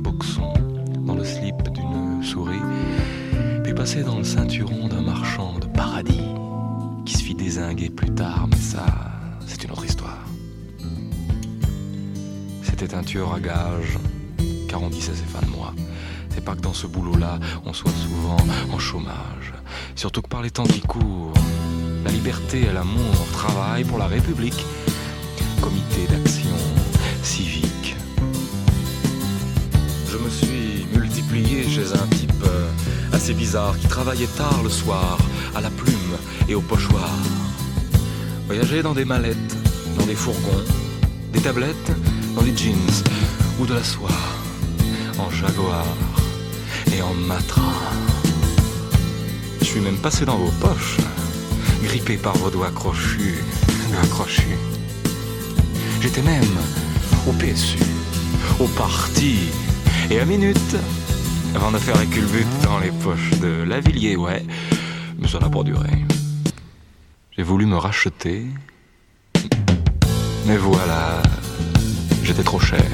Boxon, dans le slip d'une souris, puis passer dans le ceinturon d'un marchand de paradis qui se fit désinguer plus tard, mais ça, c'est une autre histoire. C'était un tueur à gages, car on disait ses fins de mois. C'est pas que dans ce boulot-là, on soit souvent en chômage. Surtout que par les temps qui courent, la liberté et l'amour travaillent pour la République. Comité d'action civique. Je suis multiplié chez un type euh, assez bizarre qui travaillait tard le soir, à la plume et au pochoir. Voyageait dans des mallettes, dans des fourgons, des tablettes, dans des jeans ou de la soie, en jaguar et en matra. Je suis même passé dans vos poches, grippé par vos doigts crochus, accrochus. J'étais même au PSU, au parti, et à minute, avant de faire la culbute dans les poches de Lavillier, ouais, mais ça n'a pas duré. J'ai voulu me racheter, mais voilà, j'étais trop cher.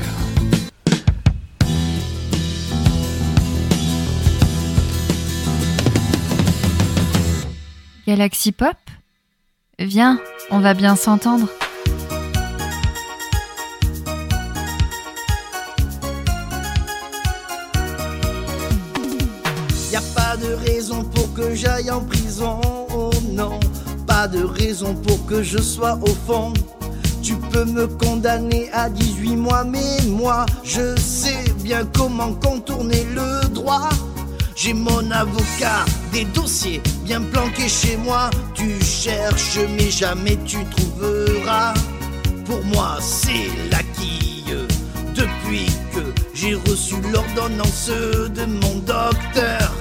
Galaxy Pop Viens, on va bien s'entendre. De raison pour que je sois au fond. Tu peux me condamner à 18 mois, mais moi, je sais bien comment contourner le droit. J'ai mon avocat, des dossiers bien planqués chez moi. Tu cherches, mais jamais tu trouveras. Pour moi, c'est la quille. Depuis que j'ai reçu l'ordonnance de mon docteur.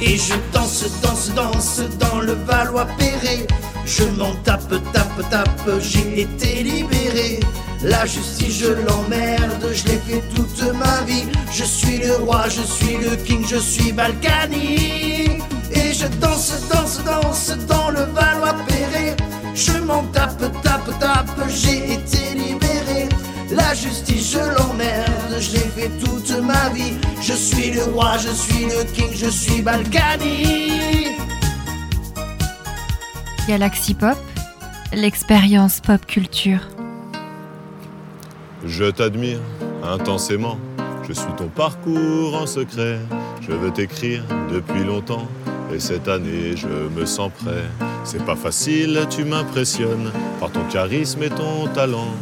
Et je danse, danse, danse dans le Valois-Perret. Je m'en tape, tape, tape, j'ai été libéré. La justice, je l'emmerde, je l'ai fait toute ma vie. Je suis le roi, je suis le king, je suis Balkany. Et je danse, danse, danse dans le Valois-Perret. Je m'en tape, tape, tape, j'ai été libéré. La justice, je l'emmerde, je l'ai fait toute ma vie. Je suis le roi, je suis le king, je suis Balkany. Galaxy Pop, l'expérience pop culture. Je t'admire intensément, je suis ton parcours en secret. Je veux t'écrire depuis longtemps et cette année je me sens prêt. C'est pas facile, tu m'impressionnes par ton charisme et ton talent.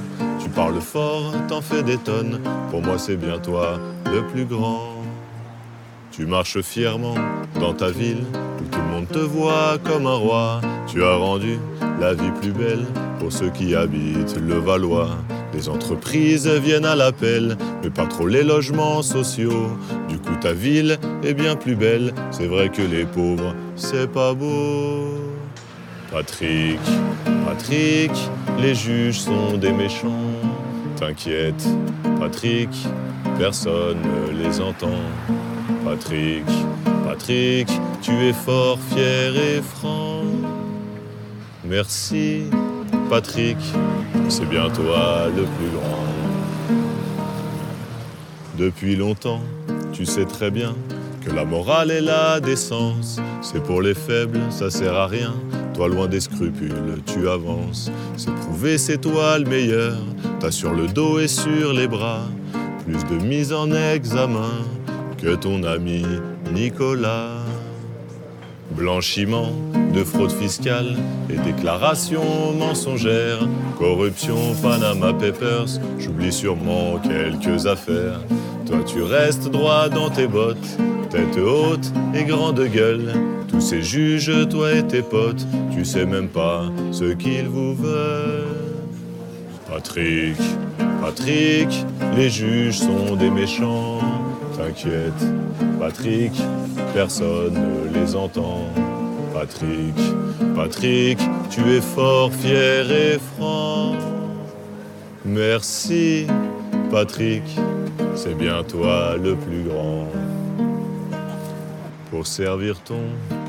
Tu parles fort, t'en fais des tonnes. Pour moi c'est bien toi le plus grand. Tu marches fièrement dans ta ville où tout le monde te voit comme un roi. Tu as rendu la vie plus belle pour ceux qui habitent le Valois. Les entreprises viennent à l'appel, mais pas trop les logements sociaux. Du coup, ta ville est bien plus belle. C'est vrai que les pauvres, c'est pas beau. Patrick, Patrick, les juges sont des méchants. T'inquiète, Patrick, personne ne les entend. Patrick, Patrick, tu es fort, fier et franc. Merci, Patrick, c'est bien toi le plus grand. Depuis longtemps, tu sais très bien que la morale et la décence, c'est pour les faibles, ça sert à rien. Toi, loin des scrupules, tu avances. C'est prouvé, c'est toi le meilleur. T'as sur le dos et sur les bras plus de mise en examen que ton ami Nicolas. Blanchiment de fraude fiscale et déclarations mensongères, corruption, Panama Papers, j'oublie sûrement quelques affaires. Toi tu restes droit dans tes bottes, tête haute et grande gueule. Tous ces juges, toi et tes potes, tu sais même pas ce qu'ils vous veulent. Patrick, Patrick, les juges sont des méchants. T'inquiète, Patrick, personne ne les entend. Patrick, Patrick, tu es fort, fier et franc. Merci, Patrick, c'est bien toi le plus grand. Pour servir ton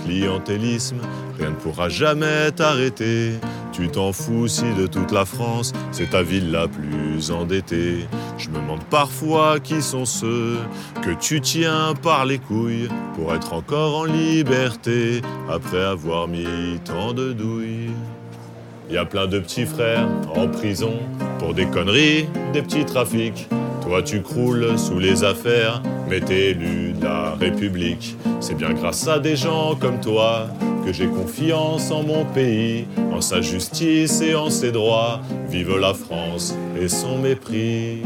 clientélisme, ne pourra jamais t'arrêter. Tu t'en fous si de toute la France, c'est ta ville la plus endettée. Je me demande parfois qui sont ceux que tu tiens par les couilles pour être encore en liberté après avoir mis tant de douilles. Y a plein de petits frères en prison pour des conneries, des petits trafics. Toi tu croules sous les affaires, mais t'es élu de la République. C'est bien grâce à des gens comme toi que j'ai confiance en mon pays, en sa justice et en ses droits. Vive la France et son mépris.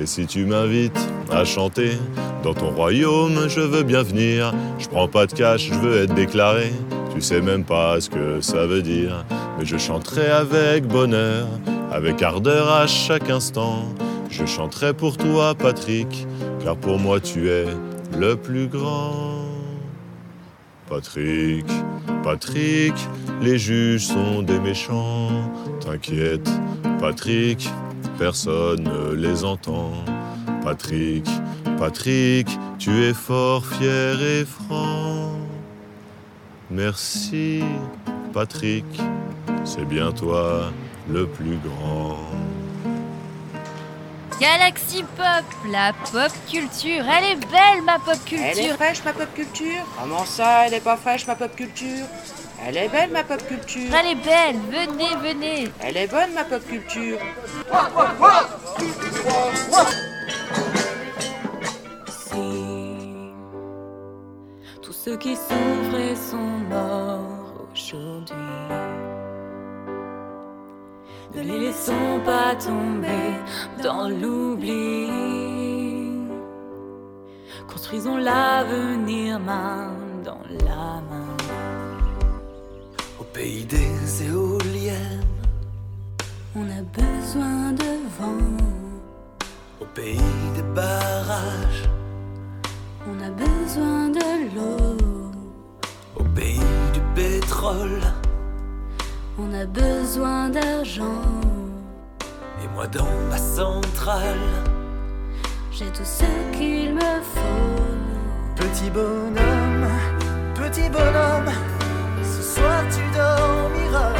Et si tu m'invites à chanter dans ton royaume, je veux bien venir. Je prends pas de cash, je veux être déclaré. Tu sais même pas ce que ça veut dire, mais je chanterai avec bonheur, avec ardeur à chaque instant. Je chanterai pour toi, Patrick, car pour moi tu es le plus grand. Patrick, Patrick, les juges sont des méchants. T'inquiète, Patrick, personne ne les entend. Patrick, Patrick, tu es fort, fier et franc. Merci, Patrick, c'est bien toi le plus grand. Galaxy Pop, la pop culture. Elle est belle, ma pop Elle est culture. fraîche ma pop culture Comment ça, elle est pas fraîche ma pop culture? Elle est belle ma pop culture Elle est belle. Venez, venez. Elle est bonne ma pop culture Si tous ceux qui sont morts aujourd'hui, ne les laissons pas tomber dans l'oubli. Construisons l'avenir main dans la main. Au pays des éoliennes, On a besoin de vent, au pays des barrages, on a besoin de l'eau. au pays du pétrole. On a besoin d'argent. Et moi dans ma centrale, J'ai tout ce qu'il me faut. petit bonhomme, petit bonhomme, ce soir tu dormiras.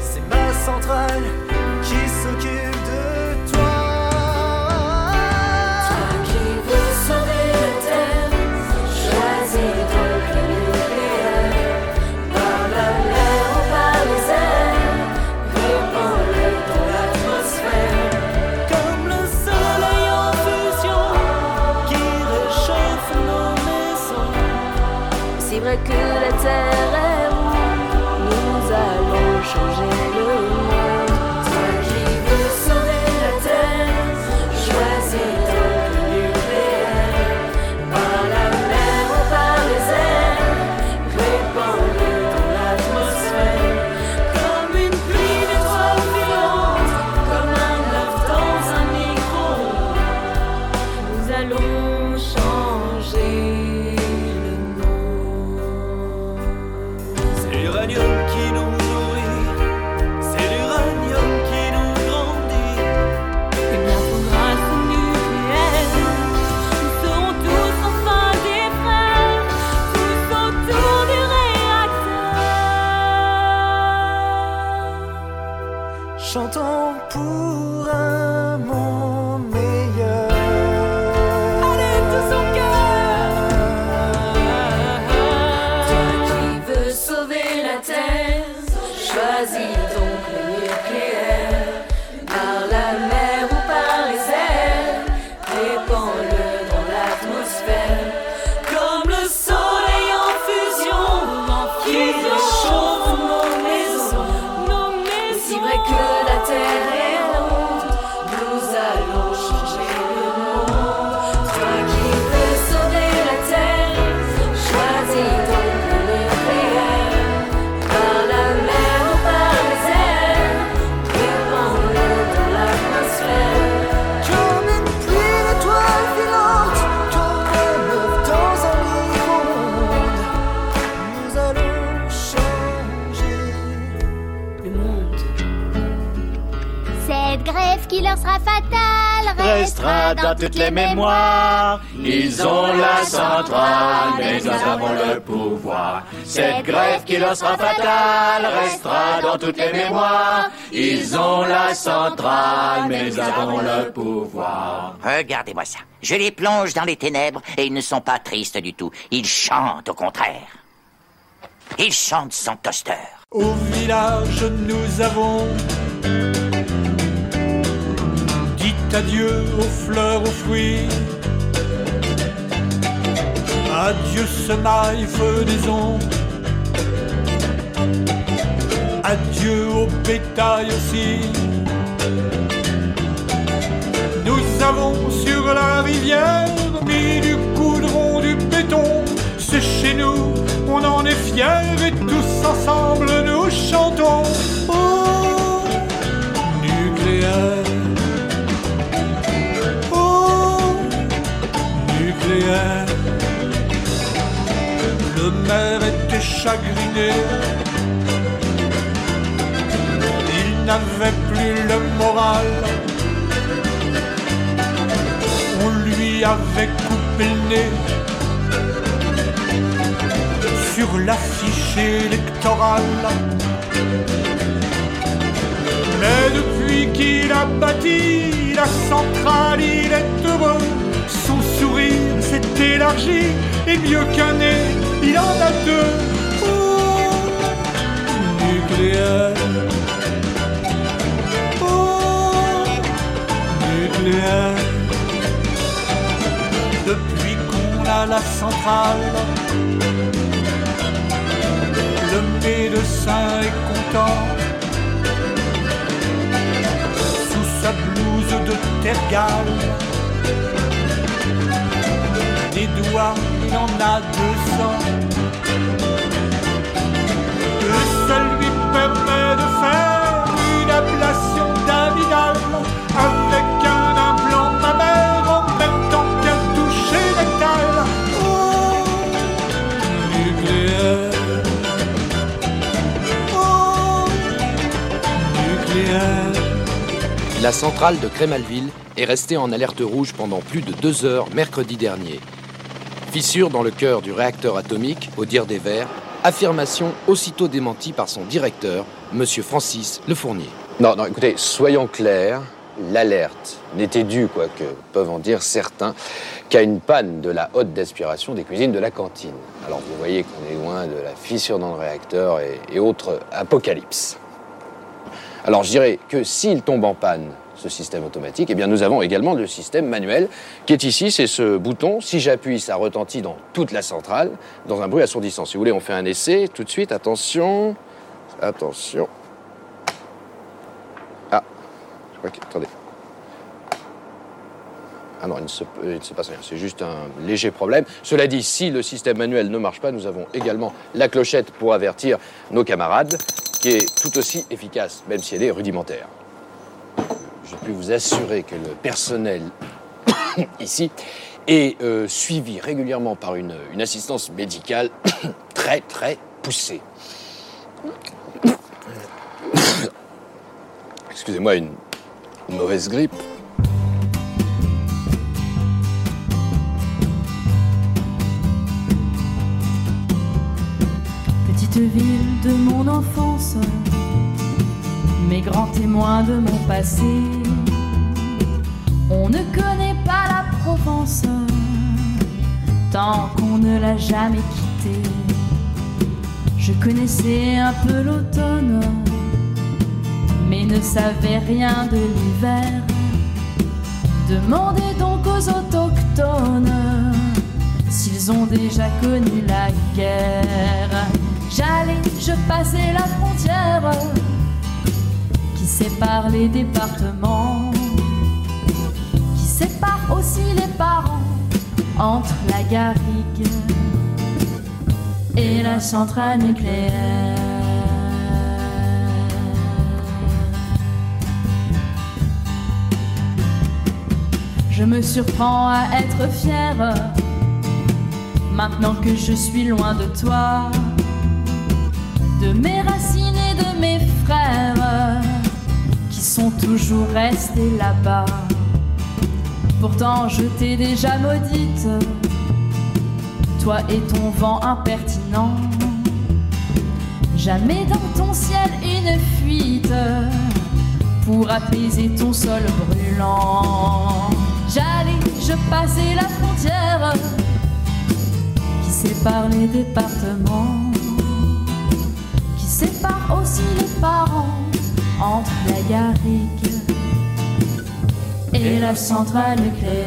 C'est ma centrale toutes les mémoires. Ils ont la centrale, mais nous avons le pouvoir. Cette grève qui leur sera fatale restera dans toutes les mémoires. Ils ont la centrale, mais nous avons le pouvoir. Regardez-moi ça. Je les plonge dans les ténèbres et ils ne sont pas tristes du tout. Ils chantent au contraire. Ils chantent sans toaster. Au village, nous avons adieu aux fleurs, aux fruits. Adieu semaille, feu des ondes. Adieu au bétail aussi. Nous avons sur la rivière mis du goudron, du béton. C'est chez nous, on en est fiers et tous ensemble nous chantons. Oh, nucléaire. Le maire était chagriné. Il n'avait plus le moral. On lui avait coupé le nez sur l'affiche électorale. Mais depuis qu'il a bâti la centrale, il est heureux. S'est élargi et mieux qu'un nez, il en a deux. Oh, nucléaire. Oh, nucléaire. Depuis qu'on a la centrale, le médecin est content. Sous sa blouse de tergale, doigts, il en a deux cents. Et ça lui permet de faire une ablation d'amidale avec un implant mammaire en même temps qu'un toucher rectal. Oh, nucléaire. Oh, nucléaire. La centrale de Crémalville est restée en alerte rouge pendant plus de deux heures mercredi dernier. Fissure dans le cœur du réacteur atomique, au dire des Verts, affirmation aussitôt démentie par son directeur, M. Francis Le Fournier. Non, non, écoutez, soyons clairs, l'alerte n'était due, quoique peuvent en dire certains, qu'à une panne de la haute d'aspiration des cuisines de la cantine. Alors vous voyez qu'on est loin de la fissure dans le réacteur et, et autres apocalypses. Alors je dirais que s'il tombe en panne, ce système automatique, eh bien nous avons également le système manuel qui est ici, c'est ce bouton. Si j'appuie, ça retentit dans toute la centrale, dans un bruit assourdissant. Si vous voulez, on fait un essai tout de suite. Attention, attention. Ah, je crois que... Attendez. Ah non, il ne, se, il ne se passe rien, c'est juste un léger problème. Cela dit, si le système manuel ne marche pas, nous avons également la clochette pour avertir nos camarades, qui est tout aussi efficace, même si elle est rudimentaire. Je puis vous assurer que le personnel ici est euh, suivi régulièrement par une, assistance médicale très très poussée. Excusez-moi, une mauvaise grippe. Petite ville de mon enfance, mes grands témoins de mon passé. On ne connaît pas la Provence tant qu'on ne l'a jamais quittée. Je connaissais un peu l'automne, mais ne savais rien de l'hiver. Demandez donc aux autochtones s'ils ont déjà connu la guerre. J'allais, je passais la frontière sépare les départements, qui sépare aussi les parents entre la garrigue et la centrale nucléaire. Je me surprends à être fière maintenant que je suis loin de toi, de mes racines et de mes frères sont toujours restés là-bas. Pourtant, je t'ai déjà maudite, toi et ton vent impertinent. Jamais dans ton ciel une fuite pour apaiser ton sol brûlant. J'allais, je passais la frontière qui sépare les départements, qui sépare aussi les parents entre la garrigue et la centrale nucléaire.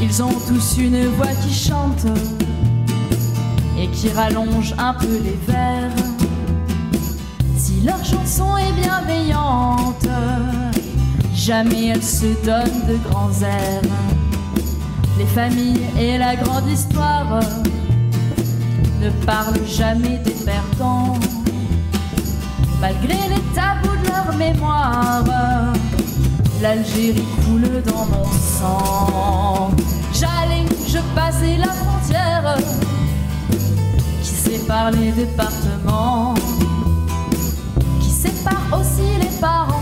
Ils ont tous une voix qui chante et qui rallonge un peu les vers. Si leur chanson est bienveillante, jamais elle se donne de grands airs. Les familles et la grande histoire ne parlent jamais des perdants, malgré les tabous de leur mémoire. L'Algérie coule dans mon sang. J'allais, je passais la frontière qui sépare les départements, qui sépare aussi les parents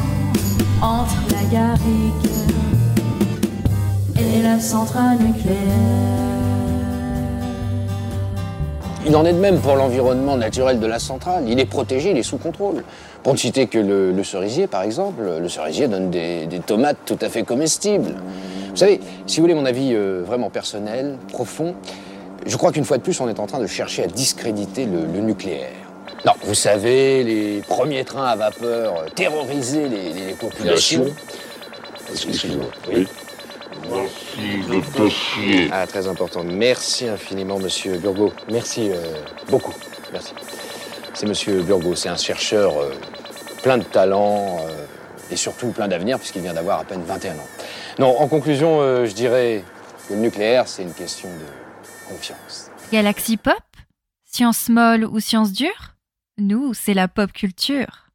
entre la garrigue et la centrale nucléaire. Il en est de même pour l'environnement naturel de la centrale. Il est protégé, il est sous contrôle. Pour ne citer que le, le cerisier, par exemple, le cerisier donne des, des, tomates tout à fait comestibles. Vous savez, si vous voulez mon avis euh, vraiment personnel, profond, je crois qu'une fois de plus, on est en train de chercher à discréditer le, le nucléaire. Non, vous savez, les premiers trains à vapeur terrorisaient les, les populations. Excusez-moi. Oui. Voici le dossier. Ah, très important. Merci infiniment, monsieur Burgot. Merci euh, beaucoup. Merci. C'est monsieur Burgot, c'est un chercheur euh, plein de talent euh, et surtout plein d'avenir, puisqu'il vient d'avoir à peine 21 ans. Non, en conclusion, euh, je dirais que le nucléaire, c'est une question de confiance. Galaxy Pop? Science molle ou science dure? Nous, c'est la pop culture.